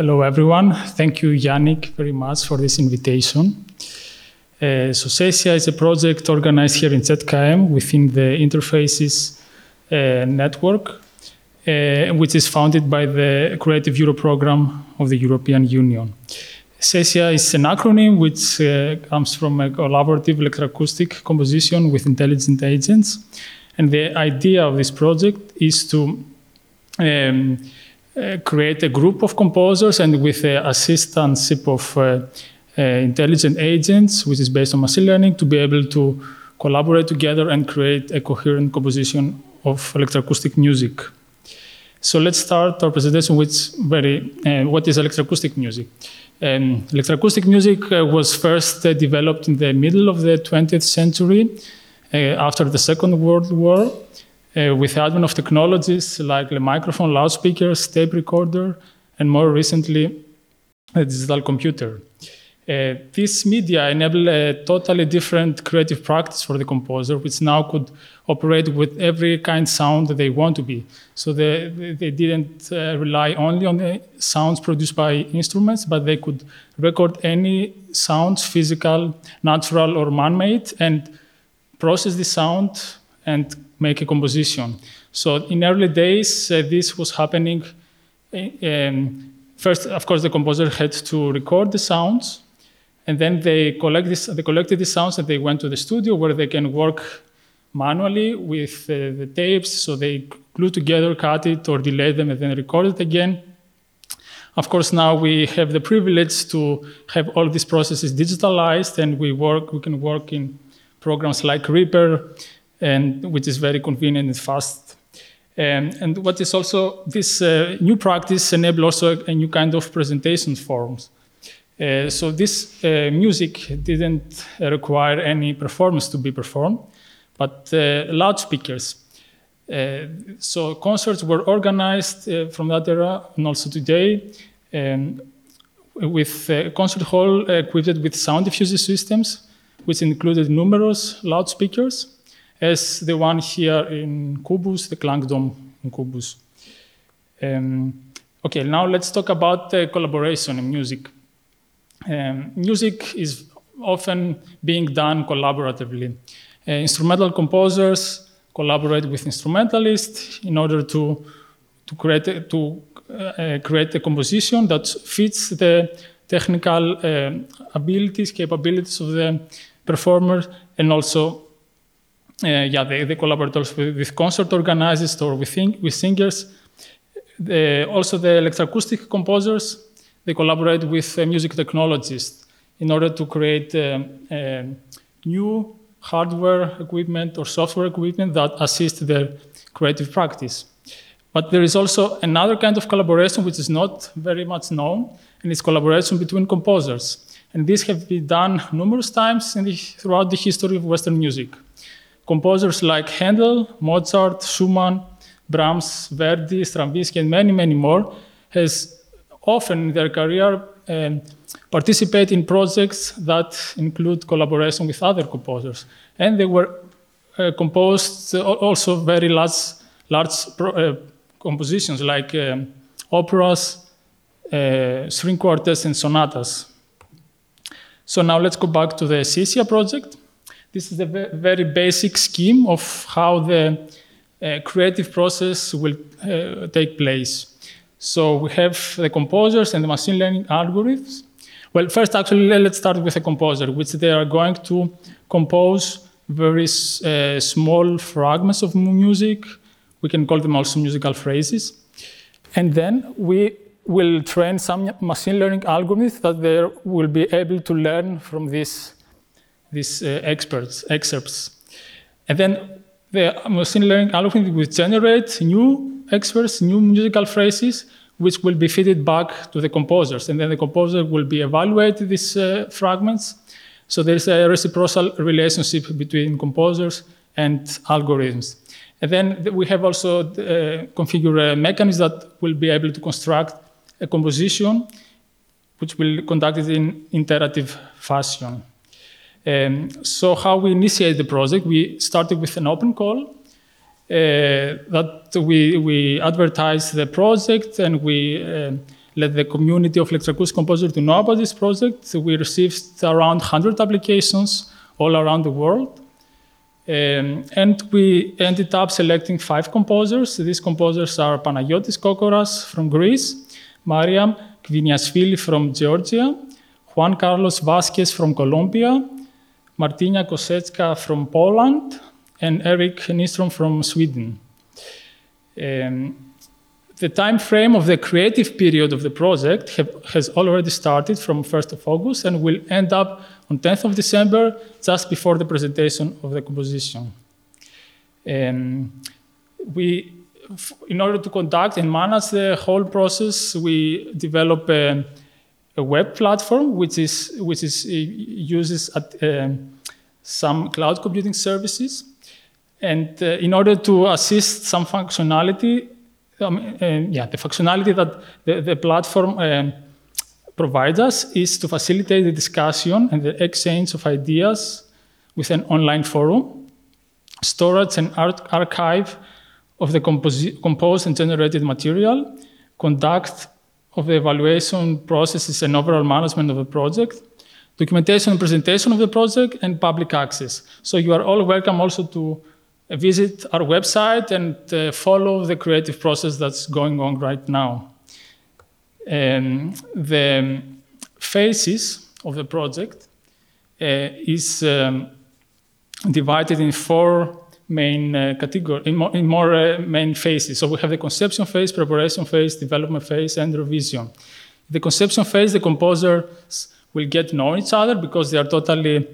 Hello, everyone. Thank you, Yannick, very much for this invitation. Uh, so CESIA is a project organized here in ZKM within the Interfaces uh, network, uh, which is founded by the Creative Europe program of the European Union. CESIA is an acronym which uh, comes from a collaborative electroacoustic composition with intelligent agents. And the idea of this project is to um, create a group of composers and with the assistance of uh, uh, intelligent agents, which is based on machine learning, to be able to collaborate together and create a coherent composition of electroacoustic music. So let's start our presentation with very, uh, what is electroacoustic music? Um, electroacoustic music uh, was first uh, developed in the middle of the 20th century uh, after the Second World War uh, with the advent of technologies like the microphone, loudspeakers, tape recorder, and more recently, a digital computer. Uh, this media enabled a totally different creative practice for the composer, which now could operate with every kind of sound that they want to be. So they, they didn't uh, rely only on the sounds produced by instruments, but they could record any sounds, physical, natural, or man-made, and process the sound and make a composition. So in early days, uh, this was happening. Um, first, of course, the composer had to record the sounds and then they, collect this, they collected the sounds and they went to the studio where they can work manually with uh, the tapes. So they glue together, cut it, or delay them, and then record it again. Of course, now we have the privilege to have all these processes digitalized, and we work. We can work in programs like Reaper, and which is very convenient and fast. Um, and what is also this uh, new practice enable also a, new kind of presentation forms. Uh, so this uh, music didn't require any performance to be performed, but uh, loudspeakers. Uh, so concerts were organized uh, from that era and also today um, with a concert hall equipped with sound diffuser systems, which included numerous loudspeakers, as the one here in Kubus, the Klangdom in Kubus. Um, okay, now let's talk about collaboration in music. Um, music is often being done collaboratively. Uh, instrumental composers collaborate with instrumentalists in order to, to, create, a, to uh, create a composition that fits the technical uh, abilities, capabilities of the performer, and also uh, yeah, the, the collaborators with, with, concert organizers or with, with singers. The, also the electroacoustic composers they collaborate with uh, music technologists in order to create uh, uh, new hardware equipment or software equipment that assist their creative practice. But there is also another kind of collaboration which is not very much known, and it's collaboration between composers. And this has been done numerous times the, throughout the history of Western music. Composers like Handel, Mozart, Schumann, Brahms, Verdi, Stravinsky, and many, many more has often in their career um, participate in projects that include collaboration with other composers. And they were uh, composed uh, also very large, large pro, uh, compositions like um, operas, uh, string quartets, and sonatas. So now let's go back to the CESIA project. This is a very basic scheme of how the uh, creative process will uh, take place. So we have the composers and the machine learning algorithms. Well, first, actually, let's start with a composer, which they are going to compose very uh, small fragments of music. We can call them also musical phrases. And then we will train some machine learning algorithms that they will be able to learn from these, these uh, experts, excerpts. And then the machine learning algorithm will generate new experts, new musical phrases, which will be fed back to the composers. And then the composer will be evaluating these uh, fragments. So there's a reciprocal relationship between composers and algorithms. And then we have also uh, configured a mechanism that will be able to construct a composition which will conduct it in iterative fashion. Um, so how we initiate the project, we started with an open call uh, that we, we advertise the project and we uh, let the community of electroacoustic composers to know about this project. We received around 100 applications all around the world. Um, and we ended up selecting five composers. These composers are Panagiotis Kokoras from Greece, Mariam Gviniashvili from Georgia, Juan Carlos Vasquez from Colombia, Martina Kosecka from Poland, and Erik Nystrom from Sweden. Um, the time frame of the creative period of the project have, has already started from 1st of August and will end up on 10th of December, just before the presentation of the composition. Um, we, in order to conduct and manage the whole process, we develop a, a web platform which is which is uh, uses at, um, some cloud computing services, and uh, in order to assist some functionality, um, uh, yeah, the functionality that the, the platform um, provides us is to facilitate the discussion and the exchange of ideas with an online forum, storage and archive of the composed and generated material, conduct of the evaluation processes and overall management of the project, documentation and presentation of the project, and public access. So you are all welcome also to visit our website and uh, follow the creative process that's going on right now. Um, the phases of the project uh, is um, divided in four main uh, categories, in more, in more uh, main phases. So we have the conception phase, preparation phase, development phase, and revision. The conception phase, the composers will get to know each other because they are totally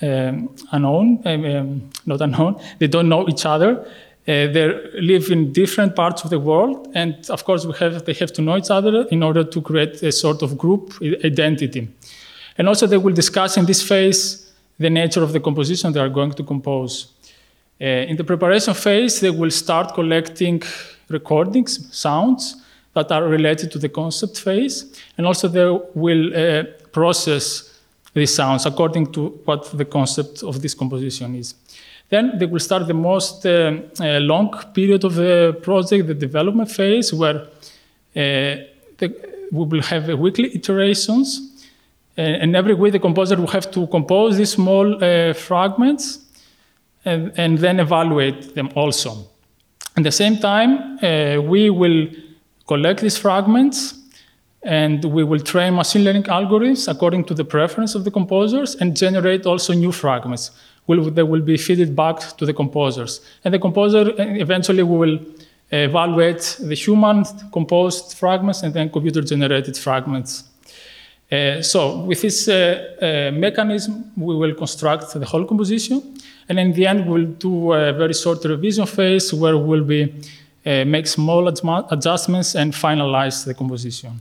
um, unknown, um, um, not unknown. They don't know each other. Uh, they live in different parts of the world, and of course, we have, they have to know each other in order to create a sort of group identity. And also, they will discuss in this phase the nature of the composition they are going to compose. Uh, in the preparation phase, they will start collecting recordings, sounds that are related to the concept phase, and also they will uh, process these sounds according to what the concept of this composition is. Then they will start the most uh, uh, long period of the project, the development phase, where uh, the, we will have weekly iterations. and every week the composer will have to compose these small fragments and, and, then evaluate them also. At the same time, we will collect these fragments and we will train machine learning algorithms according to the preference of the composers and generate also new fragments will, they will be fed back to the composers. And the composer, eventually, we will evaluate the human composed fragments and then computer generated fragments. Uh, so with this uh, uh, mechanism, we will construct the whole composition. And in the end, we'll do a very short revision phase where we'll be, uh, make small adjustments and finalize the composition.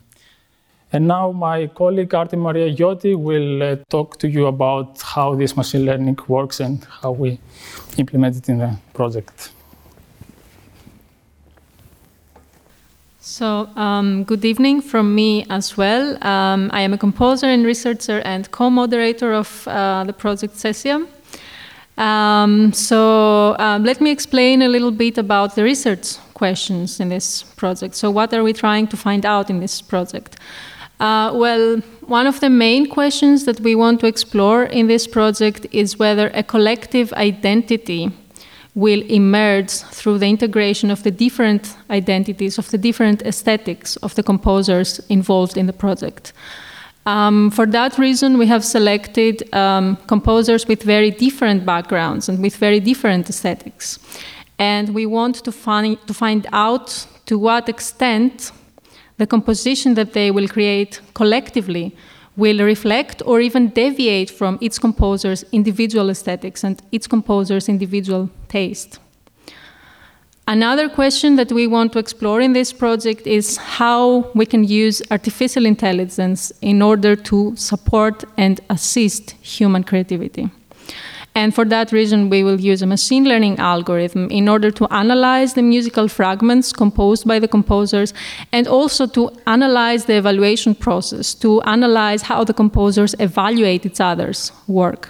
And now my colleague Artemi-Maria Gioti will uh, talk to you about how this machine learning works and how we implement it in the project. So, um, good evening from me as well. Um, I am a composer and researcher and co moderator of uh, the project Cesium. Um, so, um, let me explain a little bit about the research questions in this project. So, what are we trying to find out in this project? Uh, well, one of the main questions that we want to explore in this project is whether a collective identity will emerge through the integration of the different identities, of the different aesthetics of the composers involved in the project. Um, for that reason, we have selected um, composers with very different backgrounds and with very different aesthetics. And we want to find, to find out to what extent the composition that they will create collectively will reflect or even deviate from its composer's individual aesthetics and its composer's individual taste. Another question that we want to explore in this project is how we can use artificial intelligence in order to support and assist human creativity. And for that reason, we will use a machine learning algorithm in order to analyze the musical fragments composed by the composers and also to analyze the evaluation process, to analyze how the composers evaluate each other's work.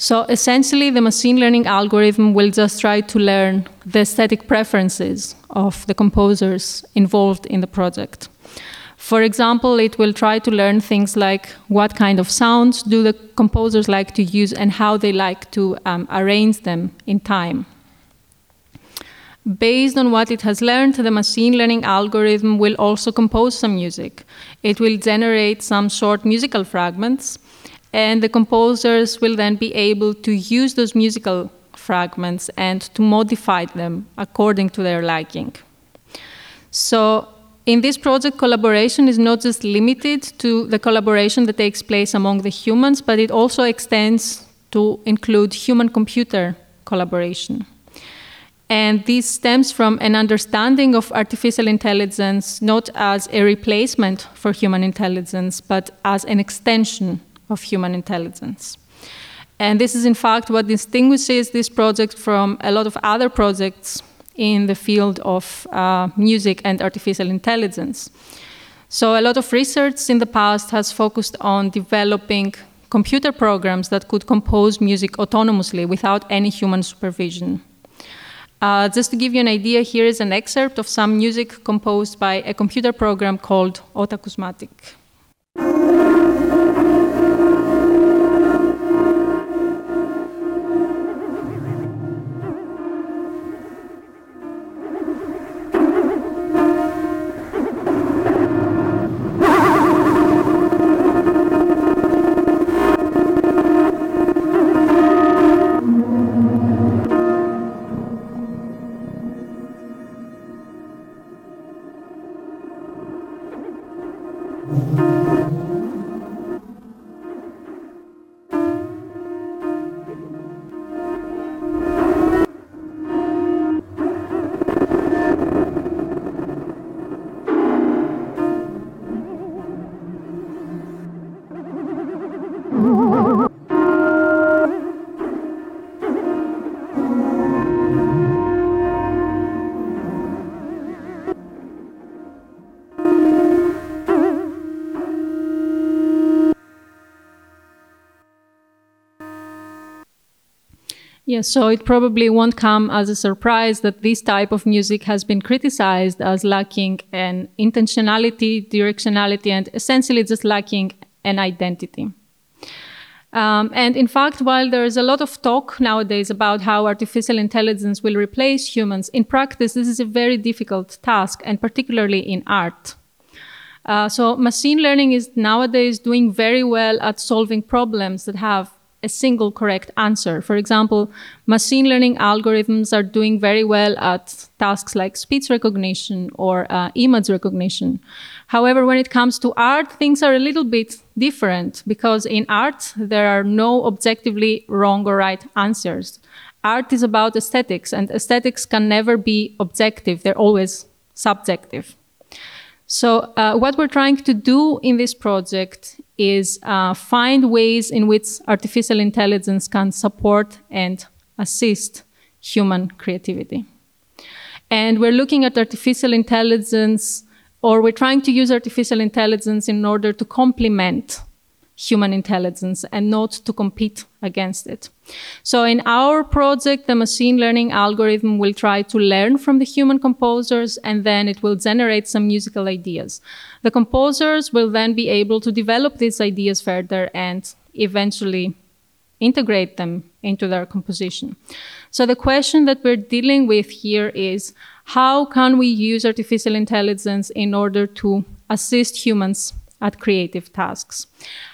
So essentially, the machine learning algorithm will just try to learn the aesthetic preferences of the composers involved in the project. For example, it will try to learn things like what kind of sounds do the composers like to use and how they like to um, arrange them in time. Based on what it has learned, the machine learning algorithm will also compose some music. It will generate some short musical fragments, and the composers will then be able to use those musical fragments and to modify them according to their liking. So, in this project, collaboration is not just limited to the collaboration that takes place among the humans, but it also extends to include human computer collaboration. And this stems from an understanding of artificial intelligence not as a replacement for human intelligence, but as an extension of human intelligence. And this is, in fact, what distinguishes this project from a lot of other projects in the field of uh, music and artificial intelligence. So, a lot of research in the past has focused on developing computer programs that could compose music autonomously without any human supervision. Uh, just to give you an idea, here is an excerpt of some music composed by a computer program called Otakusmatic. Yes, so it probably won't come as a surprise that this type of music has been criticized as lacking an intentionality, directionality, and essentially just lacking an identity. Um, and in fact, while there is a lot of talk nowadays about how artificial intelligence will replace humans, in practice, this is a very difficult task, and particularly in art. Uh, so, machine learning is nowadays doing very well at solving problems that have a single correct answer. For example, machine learning algorithms are doing very well at tasks like speech recognition or uh, image recognition. However, when it comes to art, things are a little bit different because in art, there are no objectively wrong or right answers. Art is about aesthetics, and aesthetics can never be objective, they're always subjective. So, uh, what we're trying to do in this project is uh, find ways in which artificial intelligence can support and assist human creativity. And we're looking at artificial intelligence, or we're trying to use artificial intelligence in order to complement human intelligence and not to compete against it. So in our project, the machine learning algorithm will try to learn from the human composers and then it will generate some musical ideas. The composers will then be able to develop these ideas further and eventually integrate them into their composition. So the question that we're dealing with here is how can we use artificial intelligence in order to assist humans at creative tasks.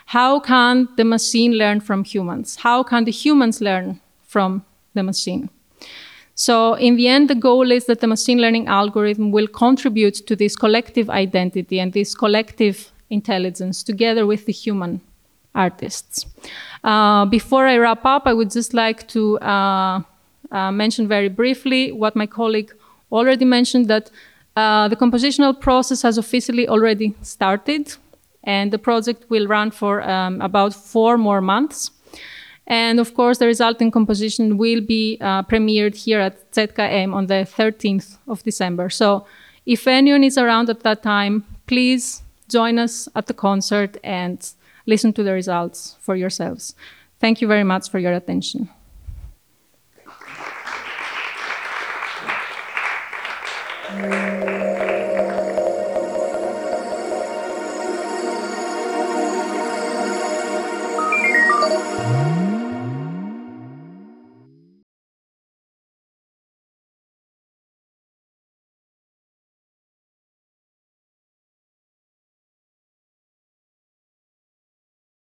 How can the machine learn from humans? How can the humans learn from the machine? So, in the end, the goal is that the machine learning algorithm will contribute to this collective identity and this collective intelligence together with the human artists. Uh, before I wrap up, I would just like to uh, uh, mention very briefly what my colleague already mentioned that uh, the compositional process has officially already started and the project will run for um, about four more months. And of course, the resulting composition will be uh, premiered here at ZKM on the 13th of December. So if anyone is around at that time, please join us at the concert and listen to the results for yourselves. Thank you very much for your attention.